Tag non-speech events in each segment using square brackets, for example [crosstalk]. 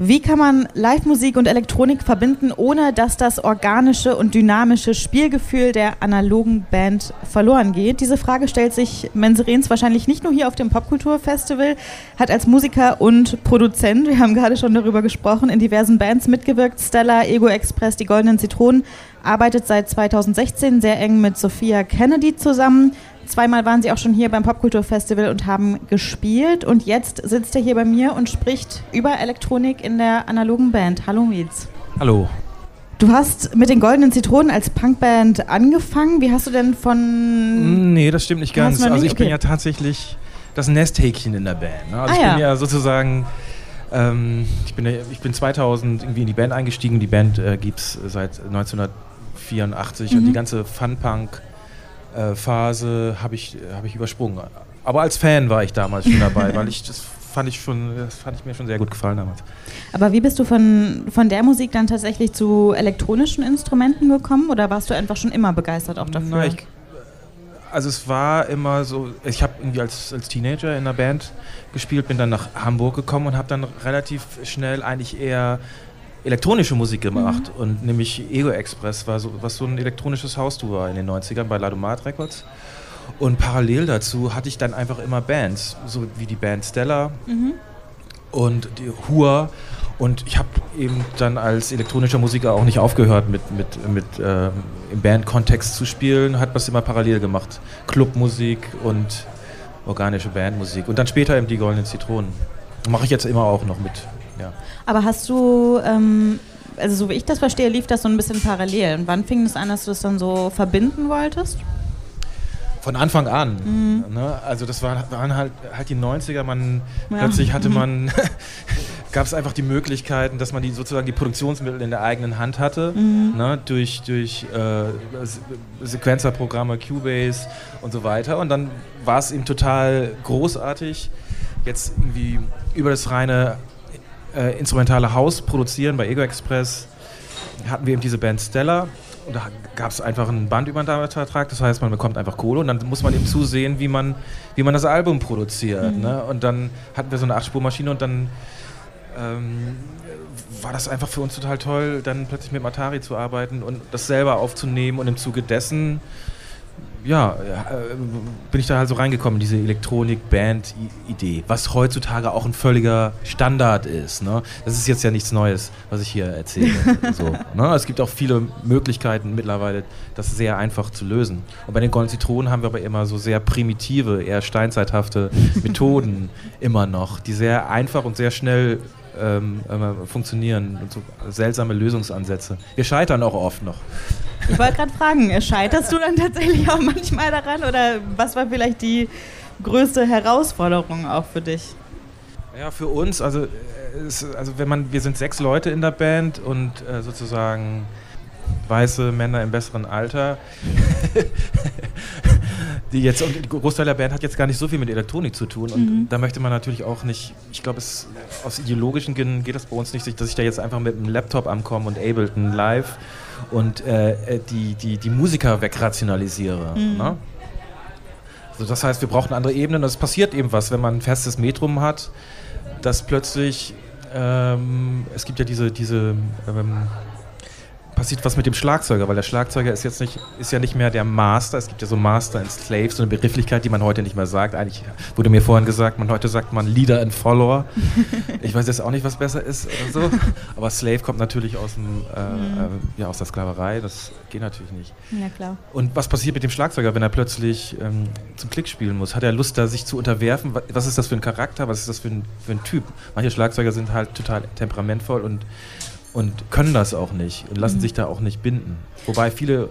Wie kann man Live-Musik und Elektronik verbinden, ohne dass das organische und dynamische Spielgefühl der analogen Band verloren geht? Diese Frage stellt sich Menserens wahrscheinlich nicht nur hier auf dem Popkulturfestival, hat als Musiker und Produzent, wir haben gerade schon darüber gesprochen, in diversen Bands mitgewirkt, Stella, Ego Express, die Goldenen Zitronen, arbeitet seit 2016 sehr eng mit Sophia Kennedy zusammen. Zweimal waren sie auch schon hier beim Popkulturfestival und haben gespielt. Und jetzt sitzt er hier bei mir und spricht über Elektronik in der analogen Band. Hallo Mietz. Hallo. Du hast mit den Goldenen Zitronen als Punkband angefangen. Wie hast du denn von. Nee, das stimmt nicht ganz. Nicht? Also ich Okay. bin ja tatsächlich das Nesthäkchen in der Band. Ne? Also Ah, ich bin ja. ja sozusagen. Ähm, ich, bin, ich bin 2000 irgendwie in die Band eingestiegen. Die Band äh, gibt es seit 1984 und Mhm. die ganze Fun-Punk-Phase habe ich, hab ich übersprungen. Aber als Fan war ich damals schon dabei, weil ich das fand ich schon, das fand ich mir schon sehr gut gefallen damals. Aber wie bist du von, von der Musik dann tatsächlich zu elektronischen Instrumenten gekommen? Oder warst du einfach schon immer begeistert auch dafür? Na, ich, also es war immer so, ich habe irgendwie als, als Teenager in einer Band gespielt, bin dann nach Hamburg gekommen und habe dann relativ schnell eigentlich eher elektronische Musik gemacht. Und nämlich Ego Express war so, was so ein elektronisches Hausduo war in den 90ern bei Ladomat Records. Und parallel dazu hatte ich dann einfach immer Bands, so wie die Band Stella Mhm. und die Hua. Und ich habe eben dann als elektronischer Musiker auch nicht aufgehört, mit, mit, mit ähm, im Bandkontext zu spielen, hat was immer parallel gemacht. Clubmusik und organische Bandmusik. Und dann später eben die Goldenen Zitronen. Mache ich jetzt immer auch noch mit. Ja. Aber hast du, ähm, also so wie ich das verstehe, lief das so ein bisschen parallel. Und wann fing es an, dass du das dann so verbinden wolltest? Von Anfang an. Ne? Also das waren, waren halt, halt die 90er, man Ja. plötzlich hatte Mhm. man, [laughs] gab es einfach die Möglichkeiten, dass man die sozusagen die Produktionsmittel in der eigenen Hand hatte, Mhm. ne? durch, durch äh, Se- Sequenzerprogramme, Cubase und so weiter. Und dann war es eben total großartig, jetzt irgendwie über das reine äh, instrumentale Haus produzieren bei Ego Express hatten wir eben diese Band Stella und da gab es einfach einen Bandübernahmevertrag, das heißt, man bekommt einfach Kohle und dann muss man eben zusehen, wie man, wie man das Album produziert. Mhm. Ne? Und dann hatten wir so eine Achtspurmaschine und dann ähm, war das einfach für uns total toll, dann plötzlich mit Atari zu arbeiten und das selber aufzunehmen und im Zuge dessen ja, äh, bin ich da halt so reingekommen, in diese Elektronik-Band-Idee, was heutzutage auch ein völliger Standard ist. Ne? Das ist jetzt ja nichts Neues, was ich hier erzähle. [laughs] so, ne? Es gibt auch viele Möglichkeiten mittlerweile, das sehr einfach zu lösen. Und bei den Goldenen Zitronen haben wir aber immer so sehr primitive, eher steinzeithafte [laughs] Methoden immer noch, die sehr einfach und sehr schnell ähm, ähm, funktionieren und so seltsame Lösungsansätze. Wir scheitern auch oft noch. Ich wollte gerade fragen, scheiterst du dann tatsächlich auch manchmal daran? Oder was war vielleicht die größte Herausforderung auch für dich? Ja, für uns, also, äh, es, also wenn man, wir sind sechs Leute in der Band und äh, sozusagen weiße Männer im besseren Alter. [laughs] die jetzt, und der Großteil der Band hat jetzt gar nicht so viel mit Elektronik zu tun. Und Mhm. da möchte man natürlich auch nicht, ich glaube, aus ideologischen Gründen geht das bei uns nicht, dass ich da jetzt einfach mit einem Laptop ankomme und Ableton live und äh, äh, die, die, die Musiker wegrationalisiere. Mhm. Ne? Also das heißt, wir brauchen andere Ebenen. Und es passiert eben was, wenn man ein festes Metrum hat, dass plötzlich, ähm, es gibt ja diese, diese ähm, passiert was mit dem Schlagzeuger, weil der Schlagzeuger ist jetzt nicht, ist ja nicht mehr der Master. Es gibt ja so Master and Slave, so eine Begrifflichkeit, die man heute nicht mehr sagt. Eigentlich wurde mir vorhin gesagt, man heute sagt man Leader and Follower. [laughs] ich weiß jetzt auch nicht, was besser ist oder so. Aber Slave kommt natürlich aus dem, äh, äh, ja, aus der Sklaverei. Das geht natürlich nicht. Ja, klar. Und was passiert mit dem Schlagzeuger, wenn er plötzlich ähm, zum Klick spielen muss? Hat er Lust, da sich zu unterwerfen? Wa- Was ist das für ein Charakter? Was ist das für ein, für ein Typ? Manche Schlagzeuger sind halt total temperamentvoll und, und können das auch nicht und lassen Mhm. sich da auch nicht binden. Wobei viele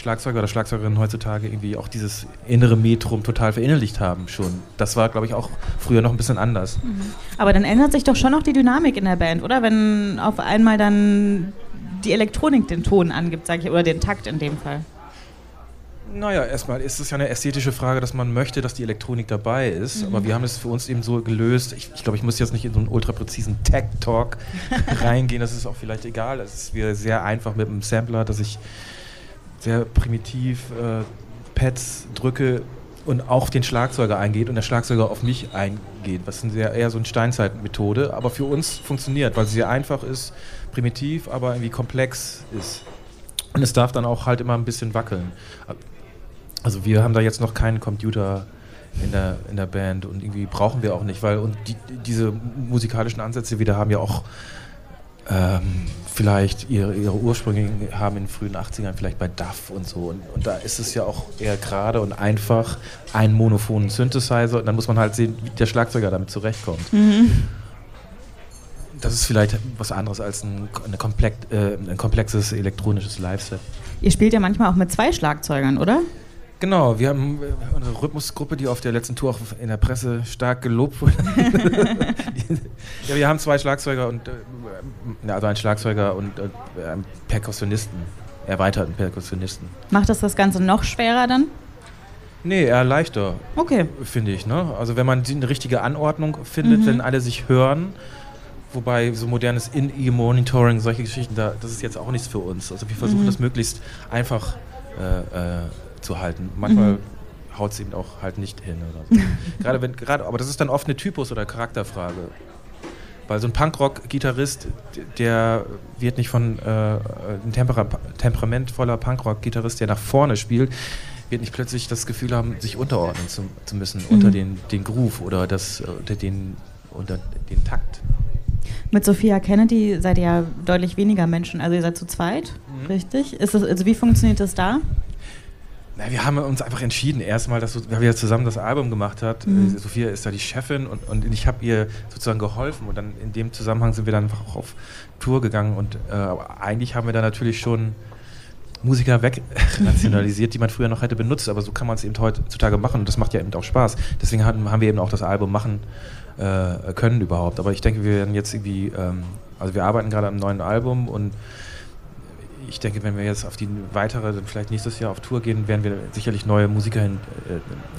Schlagzeuger oder Schlagzeugerinnen heutzutage irgendwie auch dieses innere Metrum total verinnerlicht haben schon. Das war, glaube ich, auch früher noch ein bisschen anders. Aber dann ändert sich doch schon noch die Dynamik in der Band, oder? Wenn auf einmal dann die Elektronik den Ton angibt, sage ich, oder den Takt in dem Fall. Naja, erstmal ist es ja eine ästhetische Frage, dass man möchte, dass die Elektronik dabei ist. Aber wir haben es für uns eben so gelöst. Ich, ich glaube, ich muss jetzt nicht in so einen ultrapräzisen Tech-Talk [laughs] reingehen. Das ist auch vielleicht egal. Es ist wieder sehr einfach mit einem Sampler, dass ich sehr primitiv äh, Pads drücke und auch den Schlagzeuger eingeht und der Schlagzeuger auf mich eingeht, was sehr, eher so eine Steinzeitmethode, aber für uns funktioniert, weil sie sehr einfach ist, primitiv, aber irgendwie komplex ist. Und es darf dann auch halt immer ein bisschen wackeln. Also wir haben da jetzt noch keinen Computer in der, in der Band und irgendwie brauchen wir auch nicht, weil und die, diese musikalischen Ansätze, die wir da haben, ja auch ähm, vielleicht ihre, ihre Ursprünge haben in den frühen 80ern, vielleicht bei DAF und so. Und, und da ist es ja auch eher gerade und einfach ein monophonen Synthesizer und dann muss man halt sehen, wie der Schlagzeuger damit zurechtkommt. Mhm. Das ist vielleicht was anderes als ein, komplex, äh, ein komplexes elektronisches Live-Set. Ihr spielt ja manchmal auch mit zwei Schlagzeugern, oder? Genau, wir haben äh, unsere Rhythmusgruppe, die auf der letzten Tour auch in der Presse stark gelobt wurde. [laughs] [laughs] ja, wir haben zwei Schlagzeuger und äh, also einen Schlagzeuger und äh, einen Perkussionisten, erweiterten Perkussionisten. Macht das das Ganze noch schwerer dann? Nee, eher leichter. Okay. Finde ich. Ne? Also wenn man eine richtige Anordnung findet, mhm. wenn alle sich hören, wobei so modernes In-Ear-Monitoring, solche Geschichten, da, das ist jetzt auch nichts für uns. Also wir versuchen mhm. das möglichst einfach äh, äh, zu halten. Manchmal mhm. haut es eben auch halt nicht hin oder so. [laughs] gerade wenn, gerade, aber das ist dann oft eine Typus- oder Charakterfrage. Weil so ein Punkrock-Gitarrist, der wird nicht von äh, ein Temper temperamentvoller Punkrock-Gitarrist, der nach vorne spielt, wird nicht plötzlich das Gefühl haben, sich unterordnen zu, zu müssen mhm. unter den, den Groove oder das, unter den, unter den Takt. Mit Sophia Kennedy seid ihr ja deutlich weniger Menschen, also ihr seid zu zweit, mhm. richtig? Ist das, also wie funktioniert das da? Na, wir haben uns einfach entschieden, erstmal, dass weil wir zusammen das Album gemacht hat. Mhm. Äh, Sophia ist da die Chefin und, und ich habe ihr sozusagen geholfen und dann in dem Zusammenhang sind wir dann einfach auch auf Tour gegangen und äh, eigentlich haben wir da natürlich schon Musiker wegrationalisiert, die man früher noch hätte benutzt, aber so kann man es eben heutzutage machen und das macht ja eben auch Spaß. Deswegen haben, haben wir eben auch das Album machen äh, können überhaupt. Aber ich denke, wir werden jetzt irgendwie, ähm, also wir arbeiten gerade am neuen Album und ich denke, wenn wir jetzt auf die weitere, vielleicht nächstes Jahr auf Tour gehen, werden wir sicherlich neue Musiker hin,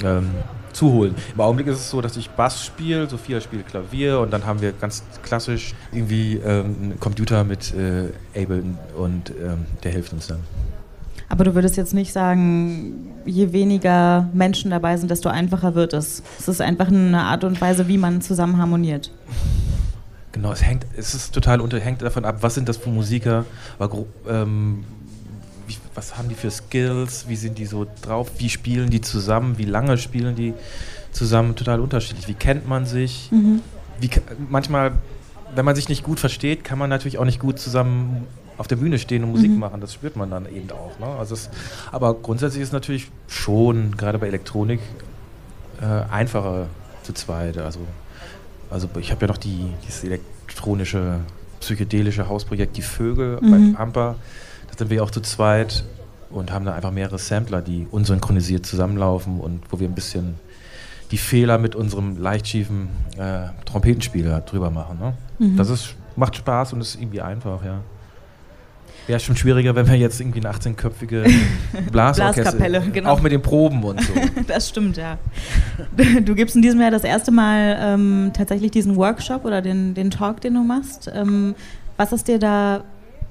äh, ähm, zuholen. Im Augenblick ist es so, dass ich Bass spiele, Sophia spielt Klavier und dann haben wir ganz klassisch irgendwie ähm, einen Computer mit äh, Ableton und ähm, der hilft uns dann. Aber du würdest jetzt nicht sagen, je weniger Menschen dabei sind, desto einfacher wird es. Es ist einfach eine Art und Weise, wie man zusammen harmoniert. Genau, es hängt, es ist total unter, hängt davon ab, was sind das für Musiker, ähm, wie, was haben die für Skills, wie sind die so drauf, wie spielen die zusammen, wie lange spielen die zusammen, total unterschiedlich. Wie kennt man sich? Mhm. Wie, manchmal, wenn man sich nicht gut versteht, kann man natürlich auch nicht gut zusammen auf der Bühne stehen und Musik mhm. machen. Das spürt man dann eben auch. Ne? Also es, aber grundsätzlich ist es natürlich schon, gerade bei Elektronik, äh, einfacher zu zweit. Also also ich habe ja noch die, dieses elektronische, psychedelische Hausprojekt Die Vögel mhm. bei Pampa. Da sind wir auch zu zweit und haben da einfach mehrere Sampler, die unsynchronisiert zusammenlaufen und wo wir ein bisschen die Fehler mit unserem leicht schiefen äh, Trompetenspieler drüber machen. Ne? Mhm. Das ist, macht Spaß und ist irgendwie einfach, ja. Wäre schon schwieriger, wenn wir jetzt irgendwie eine 18-köpfige [laughs] Blaskapelle, genau. Auch mit den Proben und so. [laughs] das stimmt, ja. Du gibst in diesem Jahr das erste Mal ähm, tatsächlich diesen Workshop oder den, den Talk, den du machst. Ähm, was ist dir da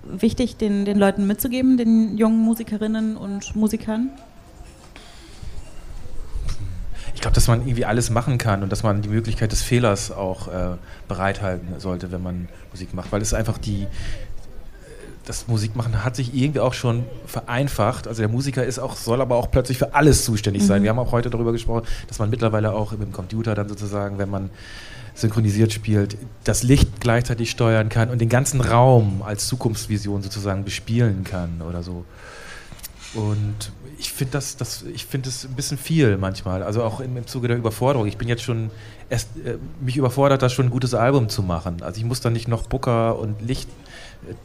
wichtig, den, den Leuten mitzugeben, den jungen Musikerinnen und Musikern? Ich glaube, dass man irgendwie alles machen kann und dass man die Möglichkeit des Fehlers auch äh, bereithalten sollte, wenn man Musik macht, weil es einfach die, das Musikmachen hat sich irgendwie auch schon vereinfacht. Also der Musiker ist auch, soll aber auch plötzlich für alles zuständig sein. Mhm. Wir haben auch heute darüber gesprochen, dass man mittlerweile auch dem Computer dann sozusagen, wenn man synchronisiert spielt, das Licht gleichzeitig steuern kann und den ganzen Raum als Zukunftsvision sozusagen bespielen kann oder so. Und ich finde das, das, ich finde es ein bisschen viel manchmal. Also auch im, im Zuge der Überforderung. Ich bin jetzt schon erst, äh, mich überfordert, das schon ein gutes Album zu machen. Also ich muss dann nicht noch Booker und Licht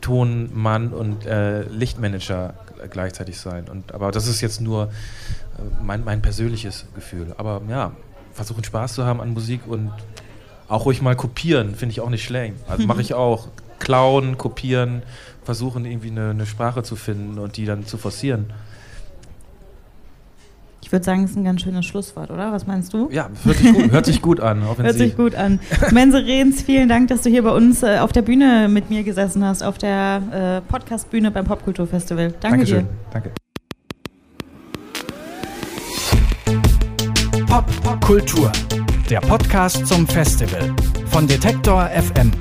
Tonmann und äh, Lichtmanager gleichzeitig sein. Und, aber das ist jetzt nur äh, mein, mein persönliches Gefühl. Aber ja, versuchen Spaß zu haben an Musik und auch ruhig mal kopieren, finde ich auch nicht schlecht. Also mache ich [laughs] auch. Klauen, kopieren, versuchen irgendwie eine, eine Sprache zu finden und die dann zu forcieren. Ich würde sagen, das ist ein ganz schönes Schlusswort, oder? Was meinst du? Ja, hört sich gut, hört sich gut an. [laughs] hört sich gut an. Mense Rehns, vielen Dank, dass du hier bei uns äh, auf der Bühne mit mir gesessen hast, auf der äh, Podcast-Bühne beim Popkulturfestival. Danke Dankeschön. dir. Danke. Popkultur, der Podcast zum Festival von Detektor FM.